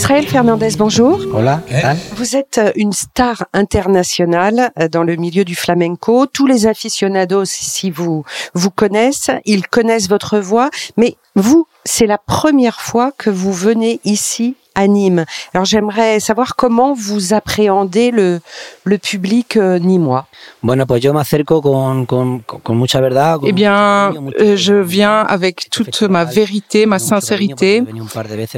Israël Fernandez, bonjour. Hola, ¿qué tal? Vous êtes euh, une star internationale euh, dans le milieu du flamenco. Tous les aficionados ici vous vous connaissent, ils connaissent votre voix, mais vous, c'est la première fois que vous venez ici à Nîmes. Alors j'aimerais savoir comment vous appréhendez le le public euh, nîmois. Bueno, pues yo me acerco con, con, con mucha verdad. con Eh bien, euh, je viens avec toute ma vérité, ma sincérité,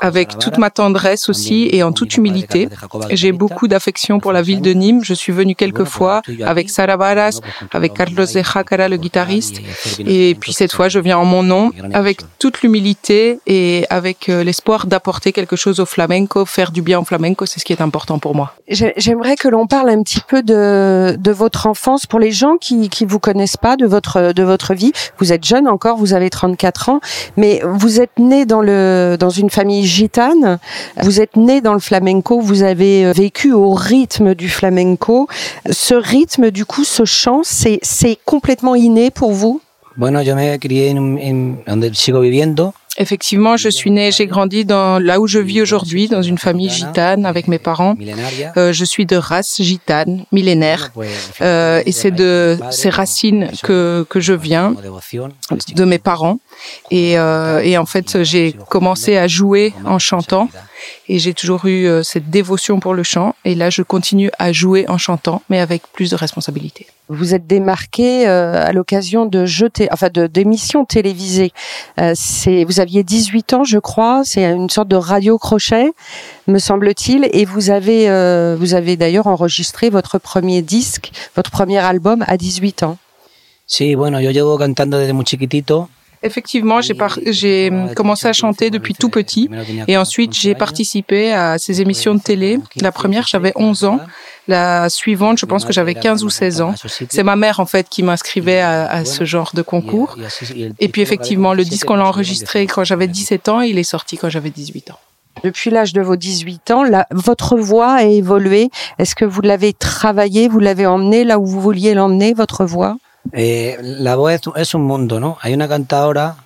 avec toute ma tendresse aussi et en toute humilité. J'ai beaucoup d'affection pour la ville de Nîmes. Je suis venu quelques fois avec Sara Varas, avec Carlos de Jacara, le guitariste. Et puis cette fois, je viens en mon nom, avec toute l'humilité et avec euh, l'espoir d'apporter quelque chose au flamenco, faire du bien au flamenco, c'est ce qui est important pour moi. J'ai- J'aimerais que l'on parle un petit peu de, de votre enfance pour les gens qui qui vous connaissent pas de votre de votre vie. Vous êtes jeune encore, vous avez 34 ans, mais vous êtes né dans le dans une famille gitane. Vous êtes né dans le flamenco, vous avez euh, vécu au rythme du flamenco. Ce rythme du coup, ce chant, c'est c'est complètement inné pour vous? Bueno, yo me crié en, en donde sigo viviendo. Effectivement, je suis née, j'ai grandi dans là où je vis aujourd'hui, dans une famille gitane avec mes parents. Euh, je suis de race gitane, millénaire. Euh, et c'est de ces racines que, que je viens, de mes parents. Et, euh, et en fait, j'ai commencé à jouer en chantant. Et j'ai toujours eu euh, cette dévotion pour le chant. Et là, je continue à jouer en chantant, mais avec plus de responsabilité. Vous êtes démarqué euh, à l'occasion de té- enfin de d'émissions télévisées. Euh, c'est, vous aviez 18 ans, je crois. C'est une sorte de radio crochet, me semble-t-il. Et vous avez, euh, vous avez d'ailleurs enregistré votre premier disque, votre premier album à 18 ans. Sí, bueno, yo llevo cantando desde muy chiquitito. Effectivement, j'ai par- commencé à chanter depuis tout petit. Et ensuite, j'ai participé à ces émissions de télé. La première, j'avais 11 ans. La suivante, je pense que j'avais 15 ou 16 ans. C'est ma mère, en fait, qui m'inscrivait à, ce genre de concours. Et puis, effectivement, le disque, on l'a enregistré quand j'avais 17 ans et il est sorti quand j'avais 18 ans. Depuis l'âge de vos 18 ans, votre voix a évolué. Est-ce que vous l'avez travaillé, vous l'avez emmené là où vous vouliez l'emmener, votre voix? Eh, la voz es, es un mundo, ¿no? Hay una cantadora,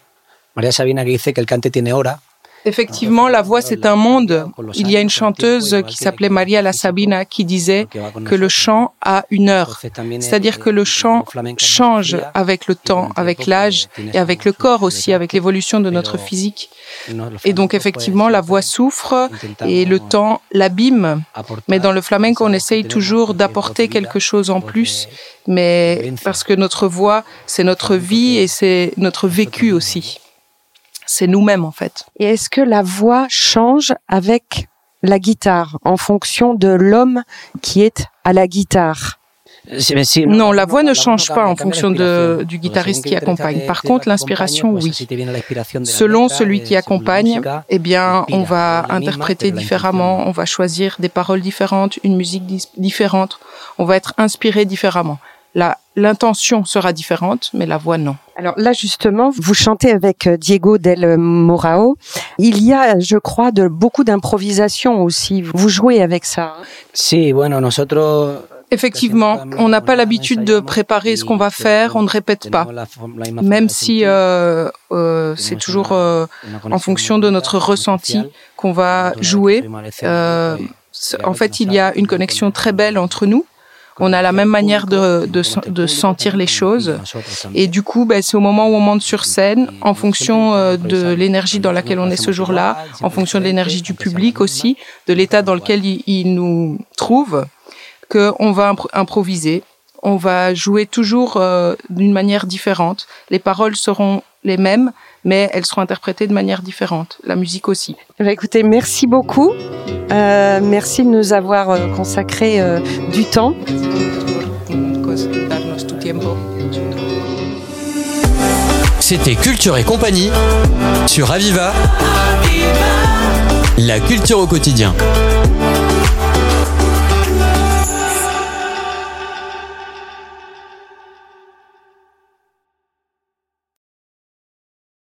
María Sabina, que dice que el cante tiene hora. Effectivement, la voix, c'est un monde. Il y a une chanteuse qui s'appelait Maria La Sabina qui disait que le chant a une heure. C'est-à-dire que le chant change avec le temps, avec l'âge et avec le corps aussi, avec l'évolution de notre physique. Et donc effectivement, la voix souffre et le temps l'abîme. Mais dans le flamenco, on essaye toujours d'apporter quelque chose en plus, mais parce que notre voix, c'est notre vie et c'est notre vécu aussi. C'est nous-mêmes en fait. Et est-ce que la voix change avec la guitare en fonction de l'homme qui est à la guitare? Non, la voix ne change pas en fonction de- du guitariste qui accompagne. Par contre, l'inspiration, oui. Selon celui qui accompagne, música, eh bien, on va interpréter différemment, on va choisir des paroles différentes, une musique différente, on va être inspiré différemment. La- L'intention sera différente, mais la voix non. Alors là, justement, vous chantez avec euh, Diego del Morao. Il y a, je crois, de beaucoup d'improvisation aussi. Vous jouez avec ça. hein? Bueno, nosotros Effectivement, on n'a pas l'habitude de préparer ce qu'on va faire, on ne répète pas. Même si euh, euh, c'est toujours euh, en fonction de notre ressenti qu'on va jouer. Euh, en fait, il y a une connexion très belle entre nous. On a la même manière de, de, de sentir les choses. Et du coup, ben, c'est au moment où on monte sur scène, en fonction euh, de l'énergie dans laquelle on est ce jour-là, en fonction de l'énergie du public aussi, de l'état dans lequel il, nous trouve, qu'on va impro- improviser. On va jouer toujours euh, d'une manière différente. Les paroles seront les mêmes, mais elles seront interprétées de manière différente. La musique aussi. Eh bien, écoutez, merci beaucoup. Euh, merci de nous avoir euh, consacré euh, du temps. C'était Culture et compagnie sur. Aviva. La culture au quotidien.